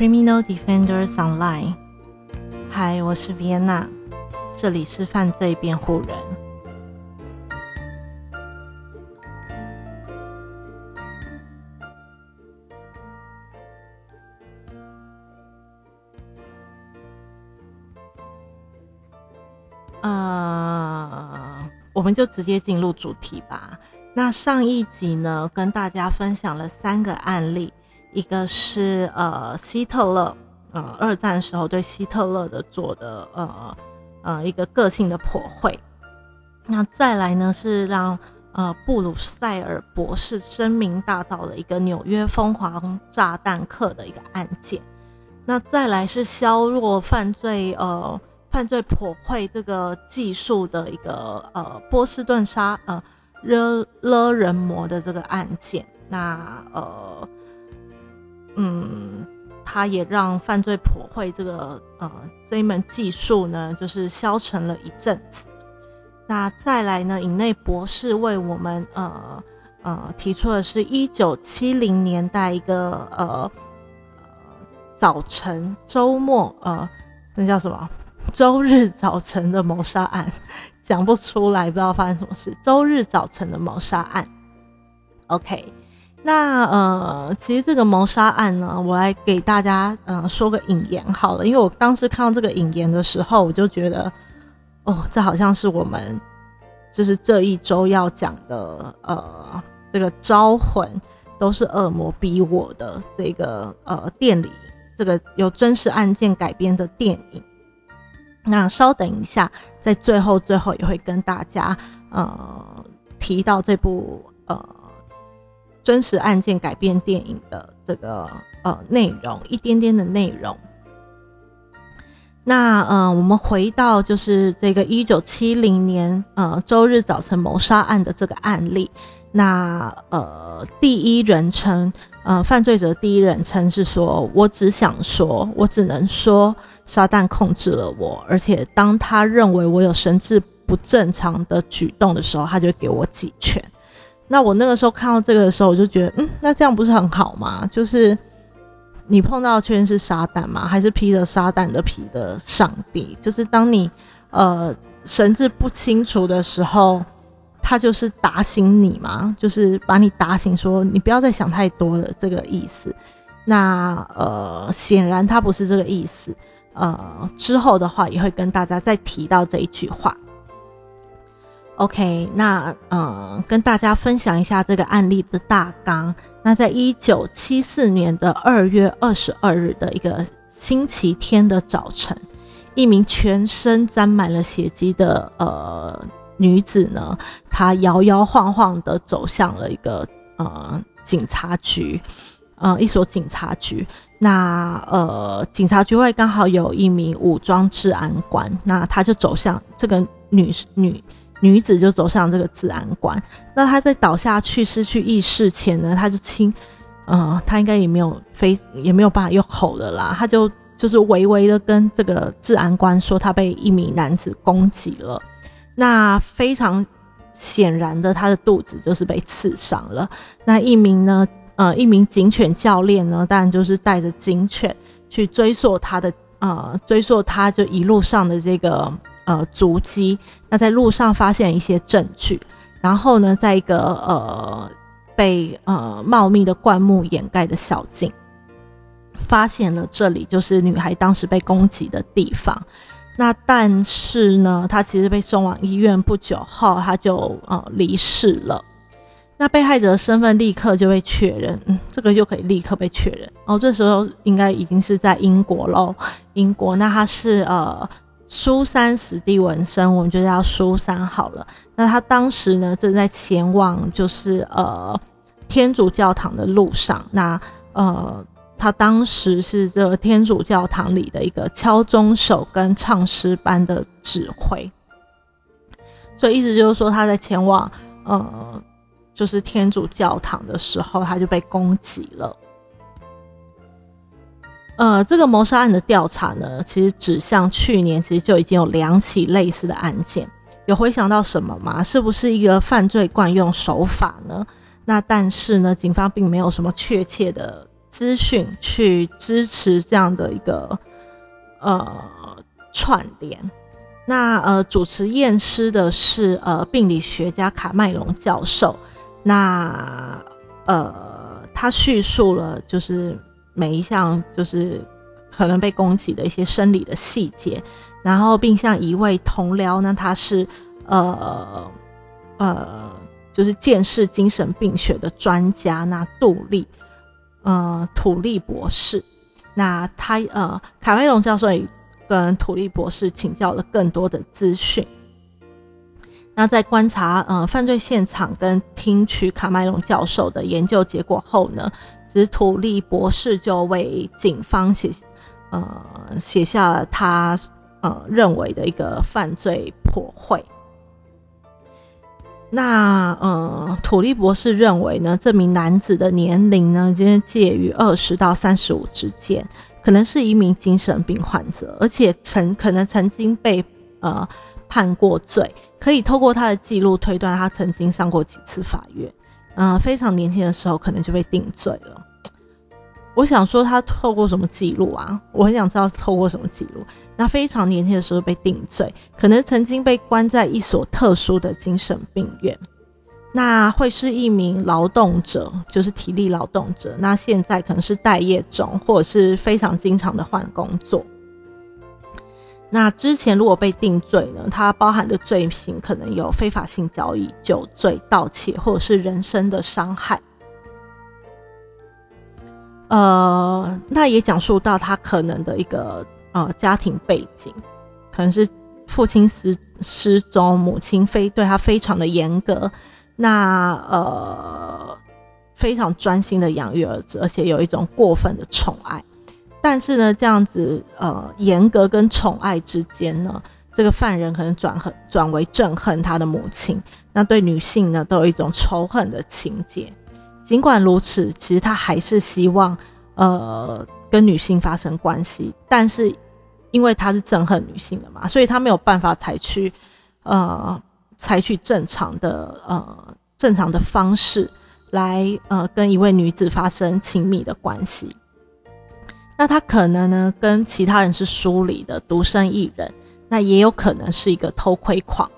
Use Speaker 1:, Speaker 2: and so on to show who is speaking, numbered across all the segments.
Speaker 1: Criminal Defenders Online。嗨，我是 Vienna，这里是犯罪辩护人。呃，我们就直接进入主题吧。那上一集呢，跟大家分享了三个案例，一个是呃希特勒，呃二战时候对希特勒的做的呃呃一个个性的破坏。那再来呢是让呃布鲁塞尔博士声名大噪的一个纽约疯狂炸弹客的一个案件。那再来是削弱犯罪呃犯罪破坏这个技术的一个呃波士顿杀呃。勒勒人魔的这个案件，那呃，嗯，他也让犯罪破坏这个呃这一门技术呢，就是消沉了一阵子。那再来呢，尹内博士为我们呃呃提出的是一九七零年代一个呃早晨周末呃那叫什么 周日早晨的谋杀案。讲不出来，不知道发生什么事。周日早晨的谋杀案，OK，那呃，其实这个谋杀案呢，我来给大家呃说个引言好了，因为我当时看到这个引言的时候，我就觉得，哦，这好像是我们就是这一周要讲的呃这个招魂都是恶魔逼我的这个呃店里这个由真实案件改编的电影。那稍等一下，在最后最后也会跟大家呃提到这部呃真实案件改编电影的这个呃内容，一点点的内容。那呃，我们回到就是这个一九七零年呃周日早晨谋杀案的这个案例。那呃，第一人称呃犯罪者第一人称是说，我只想说，我只能说。撒旦控制了我，而且当他认为我有神志不正常的举动的时候，他就给我几拳。那我那个时候看到这个的时候，我就觉得，嗯，那这样不是很好吗？就是你碰到的确是撒旦吗？还是披着撒旦的皮的上帝？就是当你呃神志不清楚的时候，他就是打醒你嘛，就是把你打醒，说你不要再想太多了，这个意思。那呃，显然他不是这个意思。呃，之后的话也会跟大家再提到这一句话。OK，那呃，跟大家分享一下这个案例的大纲。那在一九七四年的二月二十二日的一个星期天的早晨，一名全身沾满了血迹的呃女子呢，她摇摇晃晃的走向了一个呃警察局，呃一所警察局。那呃，警察局外刚好有一名武装治安官，那他就走向这个女女女子，就走向这个治安官。那她在倒下去失去意识前呢，她就轻，呃，她应该也没有非，也没有办法又吼了啦，她就就是微微的跟这个治安官说，她被一名男子攻击了。那非常显然的，她的肚子就是被刺伤了。那一名呢？呃，一名警犬教练呢，当然就是带着警犬去追溯他的呃，追溯他就一路上的这个呃足迹。那在路上发现一些证据，然后呢，在一个呃被呃茂密的灌木掩盖的小径，发现了这里就是女孩当时被攻击的地方。那但是呢，她其实被送往医院不久后，她就呃离世了。那被害者的身份立刻就被确认，嗯，这个就可以立刻被确认。哦，这时候应该已经是在英国喽。英国，那他是呃苏珊史蒂文森，我们就叫苏珊好了。那他当时呢正在前往就是呃天主教堂的路上。那呃他当时是这个天主教堂里的一个敲钟手跟唱诗班的指挥。所以意思就是说他在前往呃。就是天主教堂的时候，他就被攻击了。呃，这个谋杀案的调查呢，其实指向去年其实就已经有两起类似的案件，有回想到什么吗？是不是一个犯罪惯用手法呢？那但是呢，警方并没有什么确切的资讯去支持这样的一个呃串联。那呃，主持验尸的是呃病理学家卡麦隆教授。那呃，他叙述了就是每一项就是可能被攻击的一些生理的细节，然后并向一位同僚呢，他是呃呃，就是见识精神病学的专家，那杜利，呃，土利博士。那他呃，卡梅隆教授也跟土利博士请教了更多的资讯。那在观察呃犯罪现场跟听取卡麦隆教授的研究结果后呢，其实土利博士就为警方写呃写下了他呃认为的一个犯罪破会。那呃土利博士认为呢，这名男子的年龄呢，今天介于二十到三十五之间，可能是一名精神病患者，而且曾可能曾经被呃。判过罪，可以透过他的记录推断，他曾经上过几次法院。嗯，非常年轻的时候可能就被定罪了。我想说，他透过什么记录啊？我很想知道透过什么记录。那非常年轻的时候被定罪，可能曾经被关在一所特殊的精神病院。那会是一名劳动者，就是体力劳动者。那现在可能是待业中，或者是非常经常的换工作。那之前如果被定罪呢？它包含的罪行可能有非法性交易、酒醉、盗窃，或者是人身的伤害。呃，那也讲述到他可能的一个呃家庭背景，可能是父亲失失踪，母亲非对他非常的严格，那呃非常专心的养育儿子，而且有一种过分的宠爱。但是呢，这样子呃严格跟宠爱之间呢，这个犯人可能转恨转为憎恨他的母亲，那对女性呢都有一种仇恨的情节。尽管如此，其实他还是希望呃跟女性发生关系，但是因为他是憎恨女性的嘛，所以他没有办法采取呃采取正常的呃正常的方式来呃跟一位女子发生亲密的关系。那他可能呢，跟其他人是疏离的，独身一人。那也有可能是一个偷窥狂。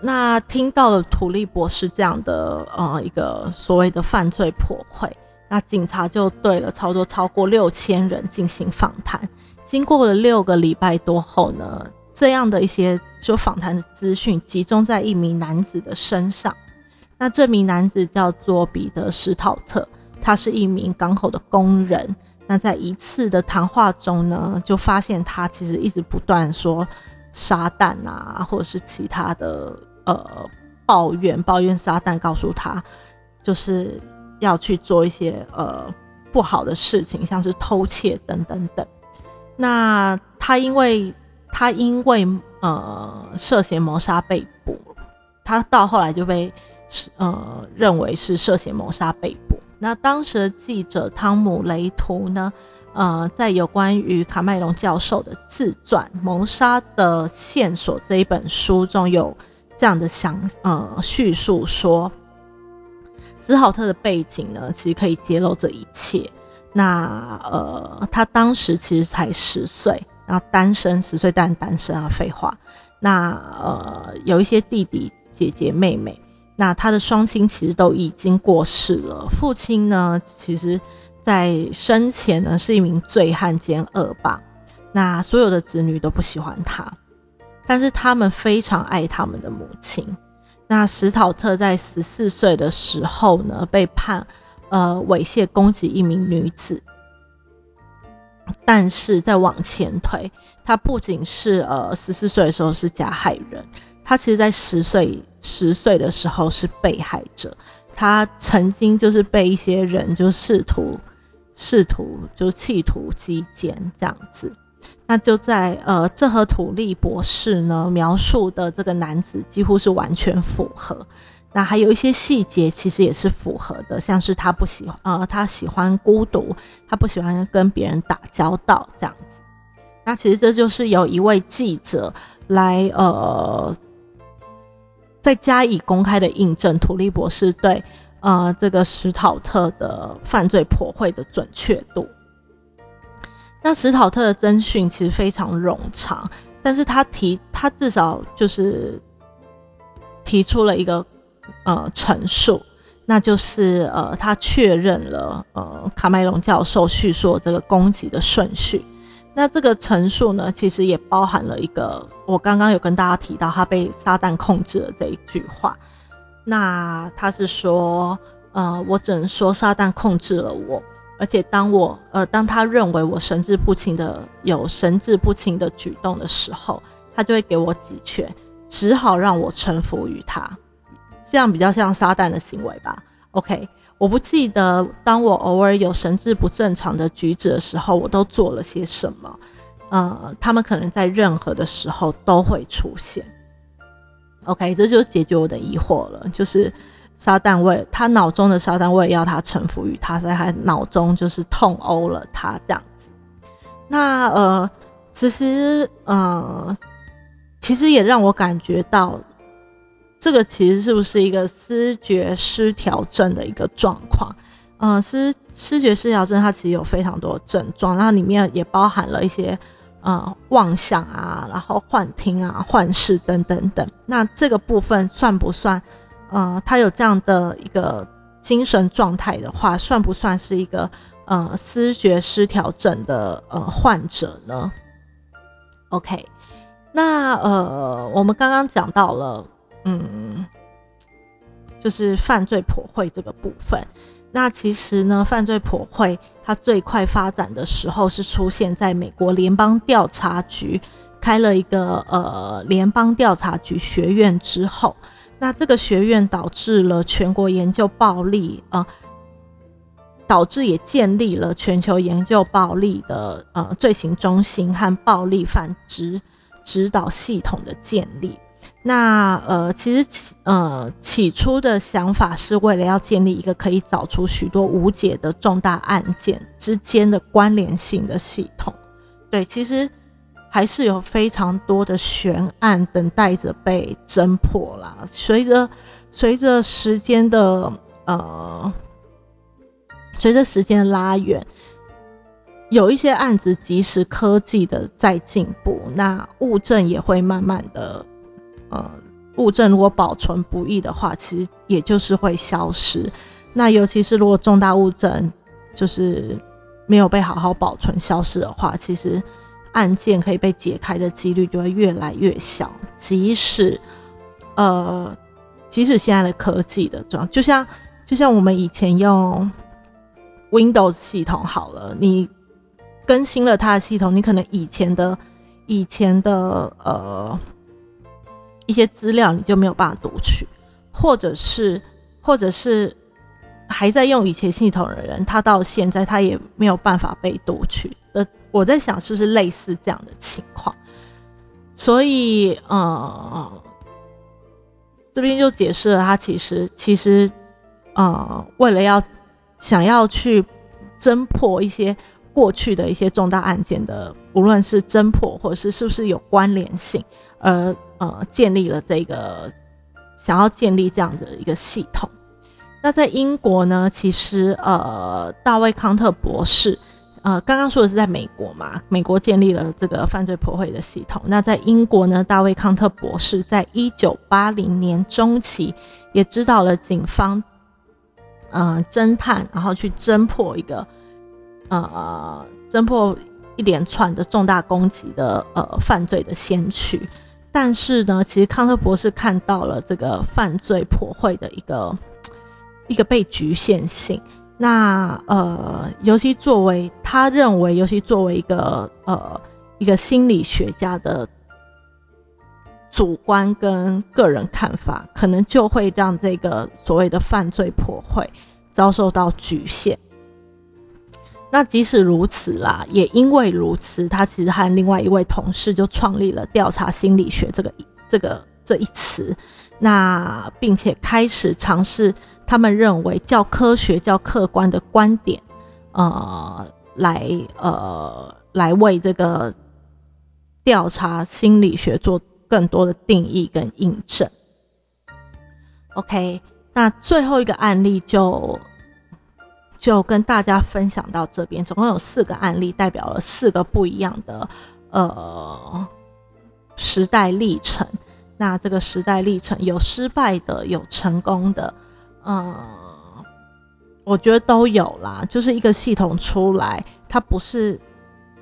Speaker 1: 那听到了土利博士这样的呃一个所谓的犯罪破坏，那警察就对了超多超过六千人进行访谈。经过了六个礼拜多后呢，这样的一些就访谈的资讯集中在一名男子的身上。那这名男子叫做彼得史考特。他是一名港口的工人，那在一次的谈话中呢，就发现他其实一直不断说撒旦啊，或者是其他的呃抱怨，抱怨撒旦告诉他就是要去做一些呃不好的事情，像是偷窃等等等。那他因为他因为呃涉嫌谋杀被捕，他到后来就被呃认为是涉嫌谋杀被捕。那当时的记者汤姆雷图呢？呃，在有关于卡麦隆教授的自传《谋杀的线索》这一本书中有这样的详呃叙述说，斯豪特的背景呢，其实可以揭露这一切。那呃，他当时其实才十岁，然后单身，十岁但单身啊，废话。那呃，有一些弟弟、姐姐、妹妹。那他的双亲其实都已经过世了。父亲呢，其实，在生前呢是一名醉汉兼恶霸。那所有的子女都不喜欢他，但是他们非常爱他们的母亲。那史考特在十四岁的时候呢，被判呃猥亵攻击一名女子。但是再往前推，他不仅是呃十四岁的时候是加害人。他其实，在十岁十岁的时候是被害者，他曾经就是被一些人就试图试图就企图击奸这样子。那就在呃，这和土利博士呢描述的这个男子几乎是完全符合。那还有一些细节其实也是符合的，像是他不喜欢呃，他喜欢孤独，他不喜欢跟别人打交道这样子。那其实这就是有一位记者来呃。再加以公开的印证，土利博士对呃这个史考特的犯罪破绘的准确度。那史考特的侦讯其实非常冗长，但是他提他至少就是提出了一个呃陈述，那就是呃他确认了呃卡麦隆教授叙述这个攻击的顺序。那这个陈述呢，其实也包含了一个我刚刚有跟大家提到他被撒旦控制了这一句话。那他是说，呃，我只能说撒旦控制了我。而且当我呃，当他认为我神志不清的有神志不清的举动的时候，他就会给我几拳，只好让我臣服于他，这样比较像撒旦的行为吧。OK，我不记得当我偶尔有神志不正常的举止的时候，我都做了些什么。呃，他们可能在任何的时候都会出现。OK，这就解决我的疑惑了，就是。撒旦为他脑中的撒旦为了要他臣服于他，在他脑中就是痛殴了他这样子。那呃，其实呃，其实也让我感觉到，这个其实是不是一个思觉失调症的一个状况？嗯，失失觉失调症它其实有非常多症状，然后里面也包含了一些呃妄想啊，然后幻听啊、幻视等等等。那这个部分算不算？呃，他有这样的一个精神状态的话，算不算是一个呃思觉失调症的呃患者呢？OK，那呃，我们刚刚讲到了，嗯，就是犯罪破会这个部分。那其实呢，犯罪破会它最快发展的时候是出现在美国联邦调查局开了一个呃联邦调查局学院之后。那这个学院导致了全国研究暴力啊，导致也建立了全球研究暴力的呃罪行中心和暴力反指指导系统的建立。那呃，其实起呃起初的想法是为了要建立一个可以找出许多无解的重大案件之间的关联性的系统。对，其实。还是有非常多的悬案等待着被侦破啦。随着随着时间的呃，随着时间拉远，有一些案子即使科技的在进步，那物证也会慢慢的呃，物证如果保存不易的话，其实也就是会消失。那尤其是如果重大物证就是没有被好好保存消失的话，其实。案件可以被解开的几率就会越来越小，即使，呃，即使现在的科技的状，就像就像我们以前用 Windows 系统好了，你更新了它的系统，你可能以前的以前的呃一些资料你就没有办法读取，或者是或者是还在用以前系统的人，他到现在他也没有办法被读取的。我在想，是不是类似这样的情况？所以，呃，这边就解释了，他其实其实，呃，为了要想要去侦破一些过去的一些重大案件的，无论是侦破或者是是不是有关联性，而呃，建立了这个想要建立这样子的一个系统。那在英国呢，其实呃，大卫康特博士。呃，刚刚说的是在美国嘛？美国建立了这个犯罪破坏的系统。那在英国呢？大卫康特博士在一九八零年中期也指导了警方，呃，侦探，然后去侦破一个，呃，侦破一连串的重大攻击的呃犯罪的先驱。但是呢，其实康特博士看到了这个犯罪破坏的一个一个被局限性。那呃，尤其作为他认为，尤其作为一个呃一个心理学家的主观跟个人看法，可能就会让这个所谓的犯罪破坏遭受到局限。那即使如此啦，也因为如此，他其实和另外一位同事就创立了调查心理学这个这个这一词，那并且开始尝试。他们认为较科学、较客观的观点，呃，来呃来为这个调查心理学做更多的定义跟印证。OK，那最后一个案例就就跟大家分享到这边，总共有四个案例，代表了四个不一样的呃时代历程。那这个时代历程有失败的，有成功的，嗯，我觉得都有啦。就是一个系统出来，它不是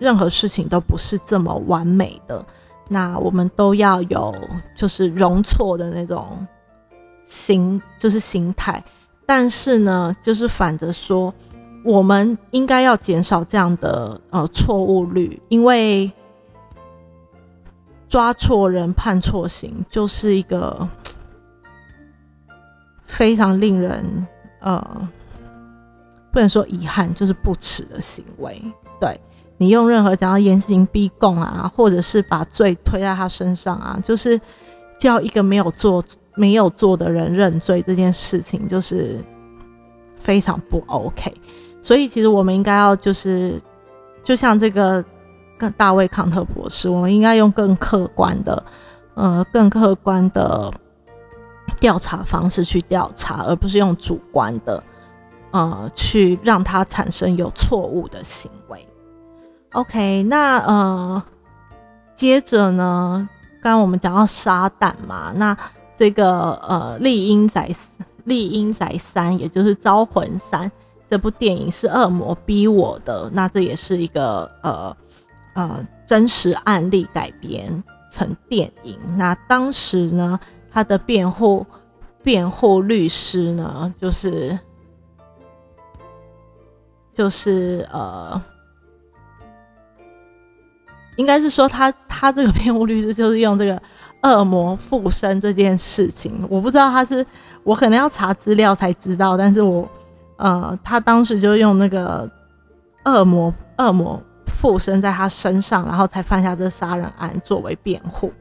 Speaker 1: 任何事情都不是这么完美的。那我们都要有就是容错的那种心，就是心态。但是呢，就是反着说，我们应该要减少这样的呃错误率，因为。抓错人判错刑，就是一个非常令人呃，不能说遗憾，就是不耻的行为。对你用任何想要严刑逼供啊，或者是把罪推在他身上啊，就是叫一个没有做没有做的人认罪，这件事情就是非常不 OK。所以其实我们应该要就是，就像这个。跟大卫康特博士，我们应该用更客观的，呃，更客观的调查方式去调查，而不是用主观的，呃，去让他产生有错误的行为。OK，那呃，接着呢，刚刚我们讲到沙旦嘛，那这个呃，丽英仔丽英仔三，也就是招魂三这部电影是恶魔逼我的，那这也是一个呃。呃，真实案例改编成电影。那当时呢，他的辩护辩护律师呢，就是就是呃，应该是说他他这个辩护律师就是用这个恶魔附身这件事情。我不知道他是我可能要查资料才知道，但是我呃，他当时就用那个恶魔恶魔。附身在他身上，然后才犯下这杀人案作为辩护。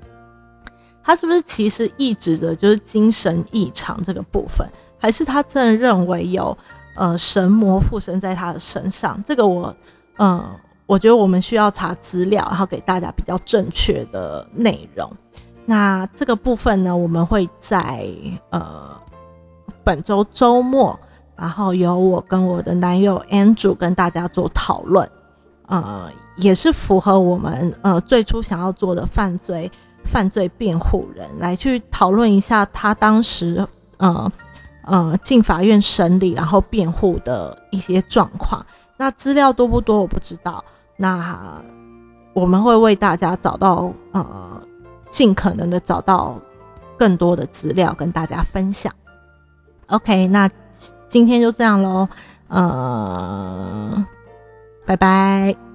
Speaker 1: 他是不是其实意指的就是精神异常这个部分，还是他真的认为有呃神魔附身在他的身上？这个我嗯，我觉得我们需要查资料，然后给大家比较正确的内容。那这个部分呢，我们会在呃本周周末，然后由我跟我的男友 Andrew 跟大家做讨论。呃，也是符合我们呃最初想要做的犯罪犯罪辩护人来去讨论一下他当时呃呃进法院审理然后辩护的一些状况。那资料多不多我不知道，那我们会为大家找到呃尽可能的找到更多的资料跟大家分享。OK，那今天就这样喽，呃。拜拜。